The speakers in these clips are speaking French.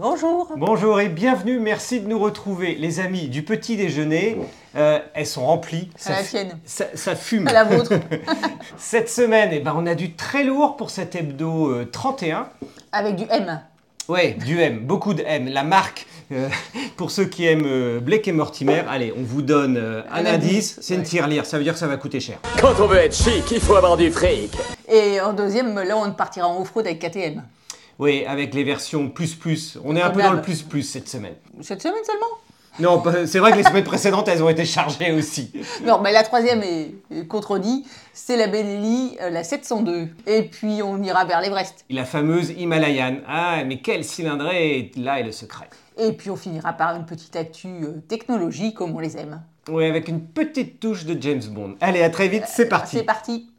Bonjour. Bonjour et bienvenue, merci de nous retrouver. Les amis du petit déjeuner, euh, elles sont remplies. À la tienne. Ça, ça fume. À la vôtre. Cette semaine, eh ben, on a du très lourd pour cet hebdo euh, 31. Avec du M. Ouais, du M, beaucoup de M. La marque, euh, pour ceux qui aiment euh, Blake et Mortimer, allez, on vous donne euh, un, Un indice, c'est une tirelire, ça veut dire que ça va coûter cher. Quand on veut être chic, il faut avoir du fric. Et en deuxième, là, on partira en off-road avec KTM. Oui, avec les versions plus plus. On est un peu dans le plus plus cette semaine. Cette semaine seulement? Non, c'est vrai que les semaines précédentes, elles ont été chargées aussi. Non, mais la troisième est, contredit. C'est la Benelli, euh, la 702. Et puis, on ira vers l'Everest. La fameuse Himalayan. Ah, mais quel cylindré Là est le secret? Et puis, on finira par une petite actu euh, technologie, comme on les aime. Oui, avec une petite touche de James Bond. Allez, à très vite, c'est parti. C'est parti.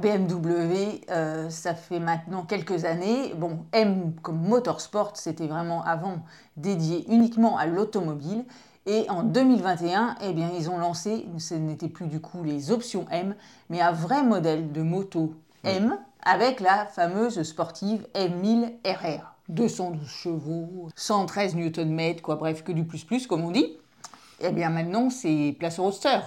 BMW, euh, ça fait maintenant quelques années. Bon, M comme motorsport, c'était vraiment avant dédié uniquement à l'automobile. Et en 2021, eh bien, ils ont lancé, ce n'était plus du coup les options M, mais un vrai modèle de moto M avec la fameuse sportive M1000 RR. 212 chevaux, 113 Nm, quoi, bref, que du plus plus, comme on dit. Eh bien, maintenant, c'est place au roadster.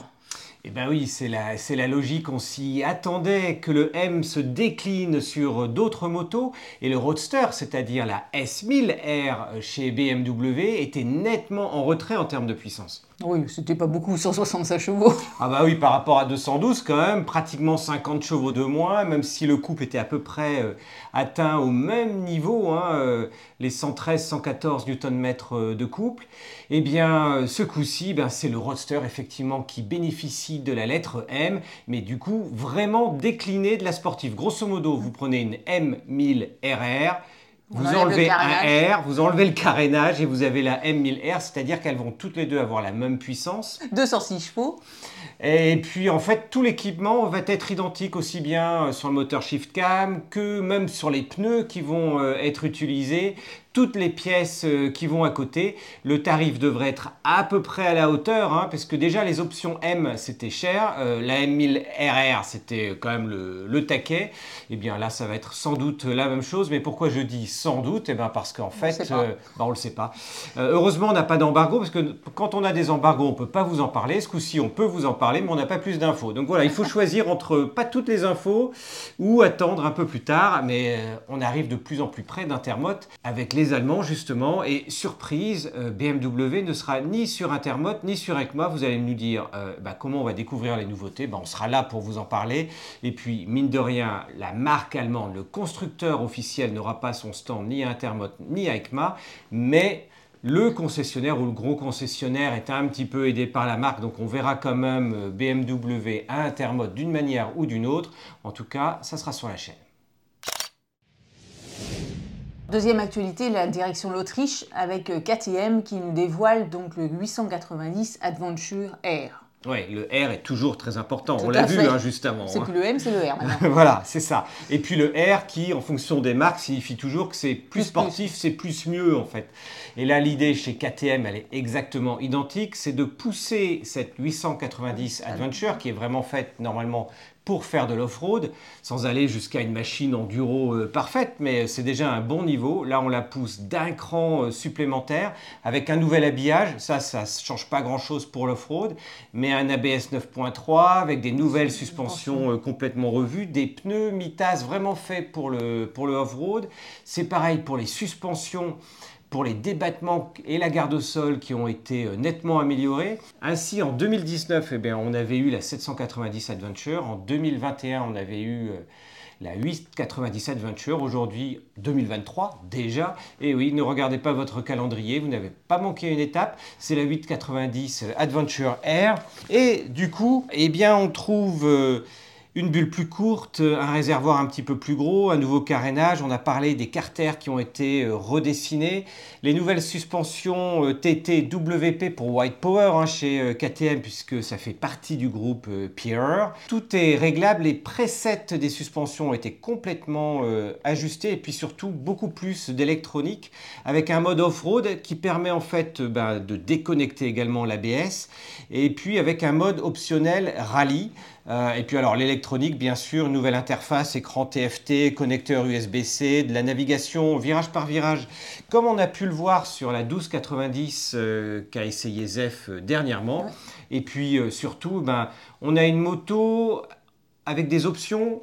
Eh ben oui, c'est la, c'est la logique. On s'y attendait que le M se décline sur d'autres motos et le Roadster, c'est-à-dire la S1000R chez BMW, était nettement en retrait en termes de puissance. Oui, c'était pas beaucoup, 165 chevaux. Ah bah oui, par rapport à 212 quand même, pratiquement 50 chevaux de moins, même si le couple était à peu près euh, atteint au même niveau, hein, euh, les 113-114 Nm euh, de couple. Eh bien, ce coup-ci, ben, c'est le Roadster effectivement qui bénéficie de la lettre M, mais du coup vraiment décliné de la sportive. Grosso modo, vous prenez une M1000 RR, vous enlève enlevez un. R, vous enlevez le carénage et vous avez la M1000R, c'est-à-dire qu'elles vont toutes les deux avoir la même puissance. 206 chevaux. Et puis en fait, tout l'équipement va être identique aussi bien euh, sur le moteur Shift Cam que même sur les pneus qui vont euh, être utilisés, toutes les pièces euh, qui vont à côté. Le tarif devrait être à peu près à la hauteur, hein, parce que déjà les options M c'était cher, euh, la M1000 RR c'était quand même le, le taquet. Et bien là, ça va être sans doute la même chose. Mais pourquoi je dis sans doute? Eh bien parce qu'en fait, euh, bah, on le sait pas. Euh, heureusement, on n'a pas d'embargo parce que quand on a des embargos, on peut pas vous en parler. Ce coup-ci, on peut vous en parler, mais on n'a pas plus d'infos. Donc voilà, il faut choisir entre pas toutes les infos ou attendre un peu plus tard. Mais on arrive de plus en plus près d'Intermote avec les Allemands justement. Et surprise, euh, BMW ne sera ni sur Intermote ni sur ECMA. Vous allez nous dire euh, bah, comment on va découvrir les nouveautés. Bah, on sera là pour vous en parler. Et puis mine de rien, la marque allemande, le constructeur officiel n'aura pas son stand ni à Intermote ni à ECMA, mais le concessionnaire ou le gros concessionnaire est un petit peu aidé par la marque, donc on verra quand même euh, BMW à Intermode d'une manière ou d'une autre. En tout cas, ça sera sur la chaîne. Deuxième actualité, la direction l'Autriche avec euh, KTM qui nous dévoile donc le 890 Adventure R. Oui, le R est toujours très important. Tout on l'a vu hein, juste avant. C'est hein. plus le M, c'est le R maintenant. voilà, c'est ça. Et puis le R qui, en fonction des marques, signifie toujours que c'est plus Plus, sportif, c'est plus mieux en fait. Et là, l'idée chez KTM, elle est exactement identique, c'est de pousser cette 890 Adventure qui est vraiment faite normalement pour faire de l'off-road, sans aller jusqu'à une machine enduro euh, parfaite, mais c'est déjà un bon niveau. Là, on la pousse d'un cran euh, supplémentaire avec un nouvel habillage. Ça, ça ne change pas grand-chose pour l'off-road, mais un ABS 9.3 avec des nouvelles suspensions euh, complètement revues, des pneus mi-tasse vraiment faits pour le, pour le off-road. C'est pareil pour les suspensions pour les débattements et la garde au sol qui ont été euh, nettement améliorés. Ainsi, en 2019, eh bien, on avait eu la 790 Adventure. En 2021, on avait eu euh, la 890 Adventure. Aujourd'hui, 2023 déjà. Et oui, ne regardez pas votre calendrier, vous n'avez pas manqué une étape. C'est la 890 Adventure R. Et du coup, eh bien, on trouve... euh, une bulle plus courte, un réservoir un petit peu plus gros, un nouveau carénage. On a parlé des carters qui ont été euh, redessinés. Les nouvelles suspensions euh, TT WP pour White Power hein, chez euh, KTM puisque ça fait partie du groupe Pierre. Tout est réglable. Les presets des suspensions ont été complètement ajustés et puis surtout beaucoup plus d'électronique avec un mode off-road qui permet en fait ben, de déconnecter également l'ABS et puis avec un mode optionnel rallye. Et puis alors l'électronique, bien sûr, nouvelle interface, écran TFT, connecteur USB-C, de la navigation virage par virage, comme on a pu le voir sur la 1290 euh, qu'a essayé Zef euh, dernièrement. Et puis surtout, ben, on a une moto avec des options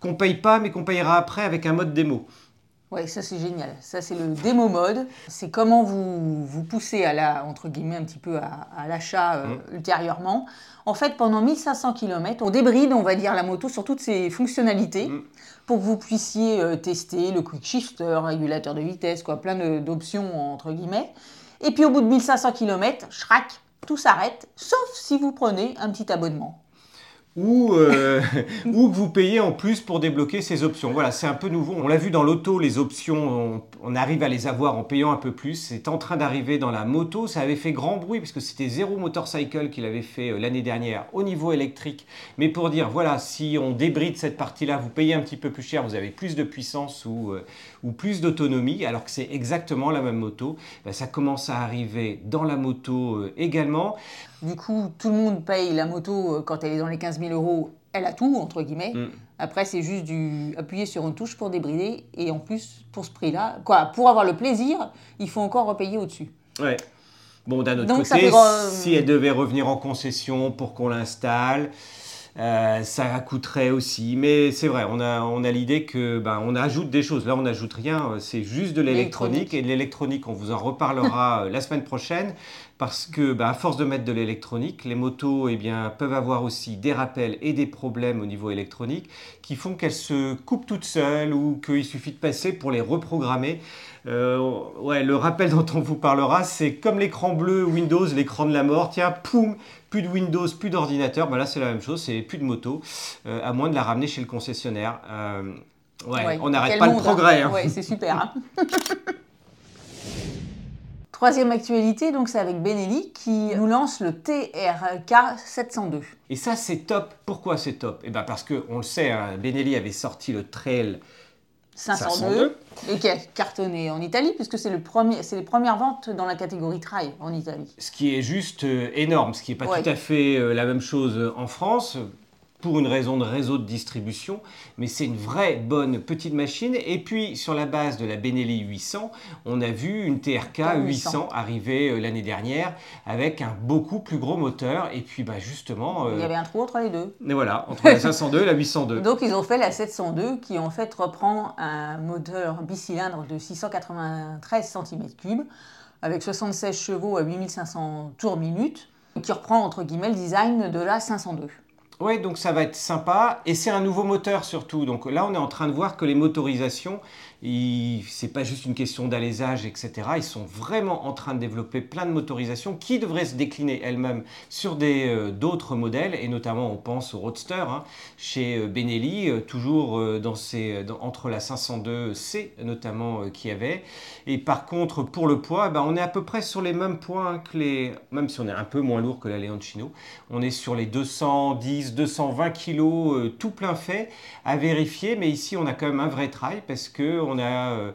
qu'on paye pas, mais qu'on payera après avec un mode démo. Oui, ça c'est génial. Ça c'est le démo mode. C'est comment vous vous poussez à la, entre guillemets, un petit peu à, l'achat euh, mmh. ultérieurement. En fait, pendant 1500 km, on débride, on va dire, la moto sur toutes ses fonctionnalités mmh. pour que vous puissiez euh, tester le quick shifter, régulateur de vitesse, quoi, plein d'options entre guillemets. Et puis au bout de 1500 km, schrack, tout s'arrête, sauf si vous prenez un petit abonnement ou, euh, ou que vous payez en plus pour débloquer ces options. Voilà, c'est un peu nouveau. On l'a vu dans l'auto, les options, on, arrive à les avoir en payant un peu plus. C'est en train d'arriver dans la moto. Ça avait fait grand bruit parce que c'était Zero Motorcycle qui l'avait fait euh, l'année dernière au niveau électrique. Mais pour dire, voilà, si on débride cette partie-là, vous payez un petit peu plus cher, vous avez plus de puissance ou, euh, plus d'autonomie, alors que c'est exactement la même moto. Ben, ça commence à arriver dans la moto également. Du coup, tout le monde paye la moto euh, quand elle est dans les 15 000 euros. Elle a tout, entre guillemets. Mm. Après, c'est juste du appuyer sur une touche pour débrider. Et en plus, pour ce prix-là, quoi, pour avoir le plaisir, il faut encore repayer au-dessus. Ouais. Bon, d'un autre côté, si elle devait revenir en concession pour qu'on l'installe, euh, ça coûterait aussi. Mais c'est vrai, on a, on a l'idée que ben, on ajoute des choses. Là, on n'ajoute rien, c'est juste de l'électronique. Et de l'électronique, on vous en reparlera euh, la semaine prochaine parce que bah, à force de mettre de l'électronique, les motos eh bien, peuvent avoir aussi des rappels et des problèmes au niveau électronique qui font qu'elles se coupent toutes seules ou qu'il suffit de passer pour les reprogrammer. Euh, ouais, le rappel dont on vous parlera, c'est comme l'écran bleu Windows, l'écran de la mort. Tiens, poum, plus de Windows, plus d'ordinateur. Bah là, c'est la même chose, c'est plus de moto, euh, à moins de la ramener chez le concessionnaire. Euh, ouais, on n'arrête pas le progrès. Hein. Ouais, c'est super. Hein. Troisième actualité, donc c'est avec Benelli qui nous lance le TRK 702. Et ça c'est top. Pourquoi c'est top? Eh bien parce que on le sait, hein, Benelli avait sorti le Trail 502, et qui a cartonné en Italie puisque c'est le premier, c'est les premières ventes dans la catégorie trail en Italie. Ce qui est juste euh, énorme, ce qui n'est pas tout à fait euh, la même chose en France pour une raison de réseau de distribution, mais c'est une vraie bonne petite machine. Et puis sur la base de la Benelli 800, on a vu une TRK 800, arriver euh, l'année dernière avec un beaucoup plus gros moteur. Et puis bah, justement... Il y euh, avait un trou entre les deux. Et voilà, entre la 502 et la 802. Donc ils ont fait la 702 qui en fait reprend un moteur bicylindre de 693 cm3 avec 76 chevaux à 8500 tours minute qui reprend entre guillemets le design de la 502. Ouais, donc ça va être sympa. Et c'est un nouveau moteur surtout. Donc là, on est en train de voir que les motorisations c'est pas juste une question d'alésage, etc. Ils sont vraiment en train de développer plein de motorisations qui devraient se décliner elles-mêmes sur euh, d'autres modèles, et notamment on pense au Roadster hein, chez euh, Benelli, euh, toujours entre la 502C notamment qui avait. Et par contre, pour le poids, ben, on est à peu près sur les mêmes points que les, même si on est un peu moins lourd que la Leoncino, on est sur les 210, 220 kg tout plein fait à vérifier, mais ici on a quand même un vrai trail parce que on a euh,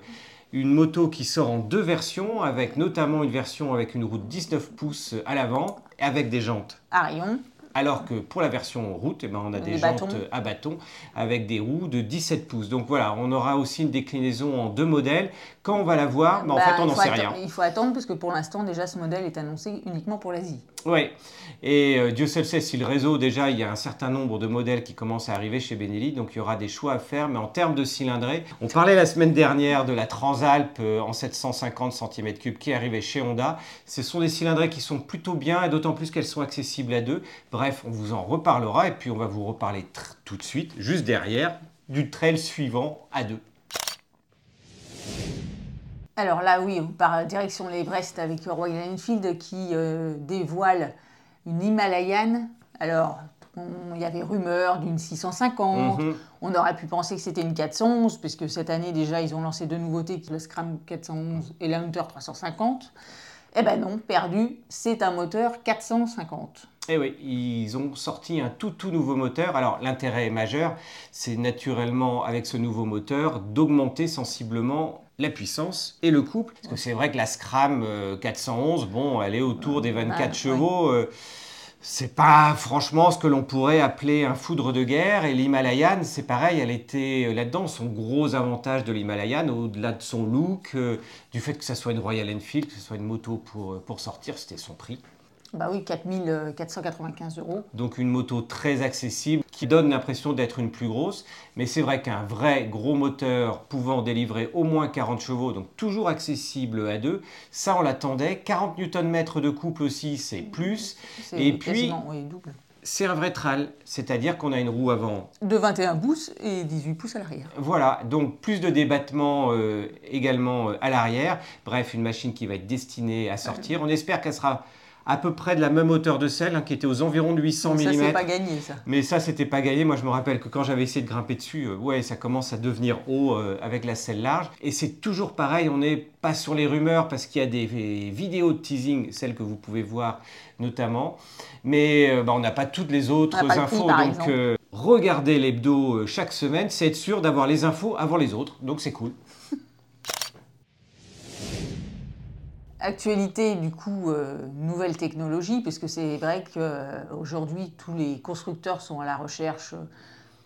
une moto qui sort en deux versions, avec notamment une version avec une route 19 pouces à l'avant, avec des jantes. Arion. Alors que pour la version route, eh ben, on a des, jantes à bâton avec des roues de 17 pouces. Donc voilà, on aura aussi une déclinaison en deux modèles. Quand on va la voir, ben, en bah, fait, on n'en sait rien. Il faut attendre parce que pour l'instant, déjà, ce modèle est annoncé uniquement pour l'Asie. Oui, et euh, Dieu seul sait si le réseau, déjà, il y a un certain nombre de modèles qui commencent à arriver chez Benelli, donc il y aura des choix à faire. Mais en termes de cylindrée, on parlait la semaine dernière de la Transalp euh, en 750 cm3 qui arrivée chez Honda. Ce sont des cylindrées qui sont plutôt bien, et d'autant plus qu'elles sont accessibles à deux. Bref, on vous en reparlera, et puis on va vous reparler tout de suite, juste derrière, du trail suivant à deux. Alors là, oui, on part direction l'Everest avec Royal Enfield qui euh, dévoile une Himalayan. Alors, Il y avait rumeur d'une 650. Mhm. On aurait pu penser que c'était une 411, puisque cette année déjà, ils ont lancé deux nouveautés, le Scram 411 et l'Hunter 350. Eh ben non, perdu, c'est un moteur 450. Eh oui, ils ont sorti un tout tout nouveau moteur. Alors l'intérêt majeur, c'est naturellement avec ce nouveau moteur d'augmenter sensiblement la puissance et le couple. Parce que c'est vrai que la Scram euh, 411, bon, elle est autour des 24 ouais. chevaux. euh, c'est pas franchement ce que l'on pourrait appeler un foudre de guerre. Et l'Himalayan, c'est pareil, elle était euh, là-dedans. Son gros avantage de l'Himalayan, au-delà de son look, euh, du fait que ça soit une Royal Enfield, que ce soit une moto pour, euh, pour sortir, c'était son prix. Bah oui, 4495 euros. Donc une moto très accessible qui donne l'impression d'être une plus grosse. Mais c'est vrai qu'un vrai gros moteur pouvant délivrer au moins 40 chevaux, donc toujours accessible à deux, ça on l'attendait. 40 Nm de couple aussi, c'est plus. Et puis- quasiment, oui, double. C'est un vrai tral, c'est-à-dire qu'on a une roue avant. De 21 pouces et 18 pouces à l'arrière. Voilà, donc plus de débattement euh, également euh, à l'arrière. Bref, une machine qui va être destinée à sortir. On espère qu'elle sera à peu près de la même hauteur de celle hein, qui était aux environs de 800 Ça, mm. c'est pas gagné, ça. Mais ça, c'était pas gagné. Moi, je me rappelle que quand j'avais essayé de grimper dessus, euh, ouais, ça commence à devenir haut euh, avec la selle large. Et c'est toujours pareil, on n'est pas sur les rumeurs parce qu'il y a des des vidéos de teasing, celles que vous pouvez voir notamment. Mais euh, bah, on n'a pas toutes les autres prix, infos. donc, regardez l'hebdo chaque semaine, c'est être sûr d'avoir les infos avant les autres. Donc, c'est cool. Actualité, du coup, euh, nouvelle technologie, puisque c'est vrai qu'aujourd'hui, tous les constructeurs sont à la recherche euh,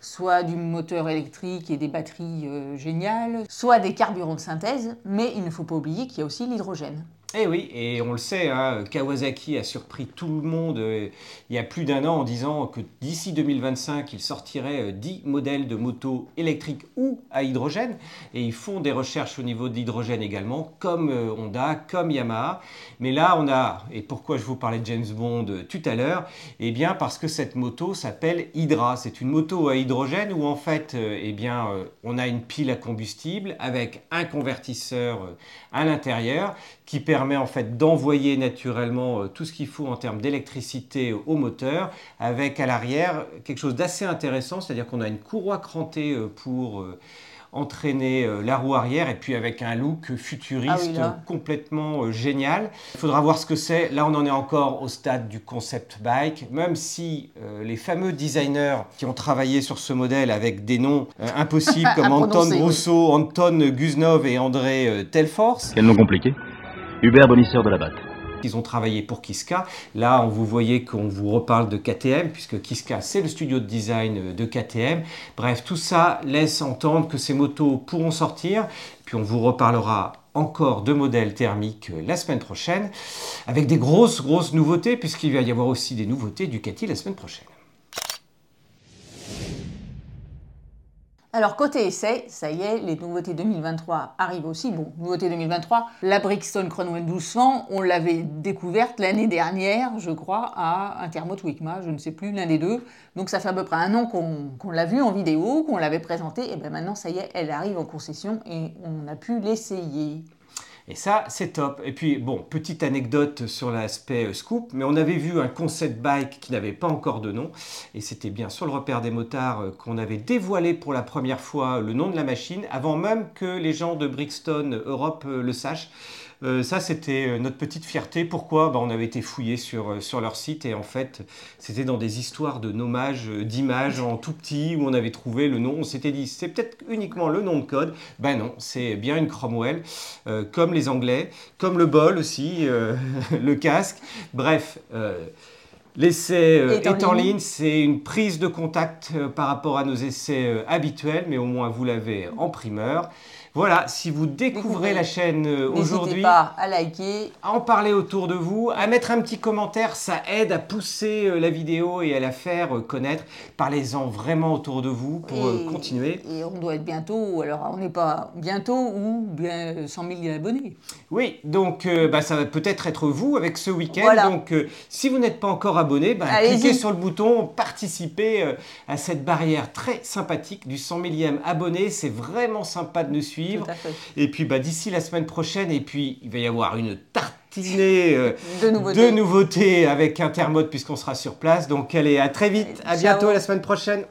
soit du moteur électrique et des batteries euh, géniales, soit des carburants de synthèse, mais il ne faut pas oublier qu'il y a aussi l'hydrogène. Eh oui, et on le sait, hein, Kawasaki a surpris tout le monde euh, il y a plus d'un an en disant que d'ici 2025, il sortirait euh, 10 modèles de motos électriques ou à hydrogène. Et ils font des recherches au niveau de l'hydrogène également, comme euh, Honda, comme Yamaha. Mais là, on a, et pourquoi je vous parlais de James Bond euh, tout à l'heure Eh bien, parce que cette moto s'appelle Hydra. C'est une moto à hydrogène où en fait, euh, eh bien, euh, on a une pile à combustible avec un convertisseur euh, à l'intérieur qui permet en fait d'envoyer naturellement euh, tout ce qu'il faut en termes d'électricité au moteur, avec à l'arrière quelque chose d'assez intéressant, c'est-à-dire qu'on a une courroie crantée euh, pour euh, entraîner la roue arrière et puis avec un look futuriste Ah oui, complètement génial. Il faudra voir ce que c'est. Là, on en est encore au stade du concept bike, même si euh, les fameux designers qui ont travaillé sur ce modèle avec des noms euh, impossibles comme Anton oui. Brousseau, Anton Guznov et André euh, Telforce, Quel nom compliqué Hubert Bonisseur de la Batte. ils ont travaillé pour Kiska. Là, on vous voyez qu'on vous reparle de KTM, puisque Kiska, c'est le studio de design de KTM. Bref, tout ça laisse entendre que ces motos pourront sortir. Puis on vous reparlera encore de modèles thermiques la semaine prochaine, avec des grosses, grosses nouveautés, puisqu'il va y avoir aussi des nouveautés Ducati la semaine prochaine. Alors, côté essai, ça y est, les nouveautés 2023 arrivent aussi. Bon, nouveauté 2023, la Brixton Cronwell 1200, on l'avait découverte l'année dernière, je crois, à Intermot ou ICMA, je ne sais plus, l'un des deux. Donc, ça fait à peu près un an qu'on l'a vue en vidéo, qu'on l'avait présentée, et bien maintenant, ça y est, elle arrive en concession et on a pu l'essayer. Et ça, c'est top. Et puis, bon, petite anecdote sur l'aspect euh, scoop, mais on avait vu un concept bike qui n'avait pas encore de nom, et c'était bien sur le repère des motards euh, qu'on avait dévoilé pour la première fois le nom de la machine, avant même que les gens de Brixton Europe euh, le sachent. Euh, ça, c'était euh, notre petite fierté. Pourquoi? Bah, On avait été fouillé sur, euh, sur leur site et en fait, c'était dans des histoires de nommage euh, d'images en tout petit où on avait trouvé le nom. On s'était dit, c'est peut-être uniquement le nom de code. Ben non, c'est bien une Cromwell, euh, comme les Anglais, comme le bol aussi, euh, le casque. Bref. L'essai euh, Est en est en ligne. ligne, c'est une prise de contact euh, par rapport à nos essais euh, habituels, mais au moins vous l'avez en primeur. Voilà, si vous découvrez Découvrez. la chaîne euh, N'hésitez aujourd'hui, pas à liker, à en parler autour de vous, à mettre un petit commentaire, ça aide à pousser euh, la vidéo et à la faire euh, connaître. Parlez-en vraiment autour de vous pour Et- continuer. Et on doit être bientôt, alors on n'est pas bientôt ou bien 100 000 abonnés. Oui, donc euh, bah, ça va peut-être être vous avec ce week-end. Voilà. Donc euh, si vous n'êtes pas encore abonné, bah, cliquez sur le bouton participer euh, à cette barrière très sympathique du 100 millième abonné. C'est vraiment sympa de nous suivre. Suivre. Et puis bah, d'ici la semaine prochaine, et puis il va y avoir une tartinée euh, De nouveautés. de nouveautés avec Intermode puisqu'on sera sur place. Donc allez, à très vite, à Ciao. bientôt la semaine prochaine.